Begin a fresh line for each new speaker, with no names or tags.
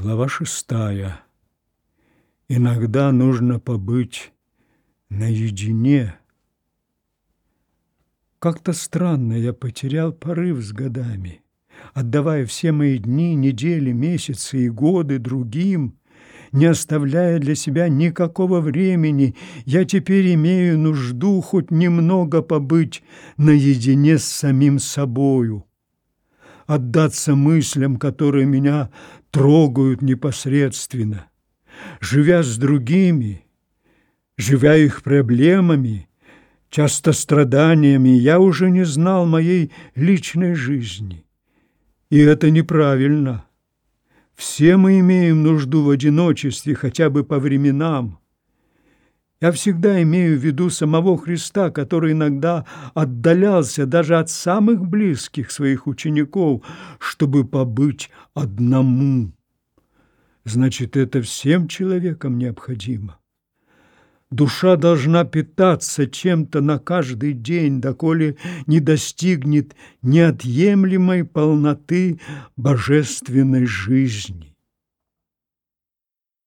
Глава шестая. Иногда нужно побыть наедине. Как-то странно я потерял порыв с годами, отдавая все мои дни, недели, месяцы и годы другим, не оставляя для себя никакого времени, я теперь имею нужду хоть немного побыть наедине с самим собою отдаться мыслям, которые меня трогают непосредственно. Живя с другими, живя их проблемами, часто страданиями, я уже не знал моей личной жизни. И это неправильно. Все мы имеем нужду в одиночестве хотя бы по временам. Я всегда имею в виду самого Христа, который иногда отдалялся даже от самых близких своих учеников, чтобы побыть одному. Значит, это всем человекам необходимо. Душа должна питаться чем-то на каждый день, доколе не достигнет неотъемлемой полноты божественной жизни.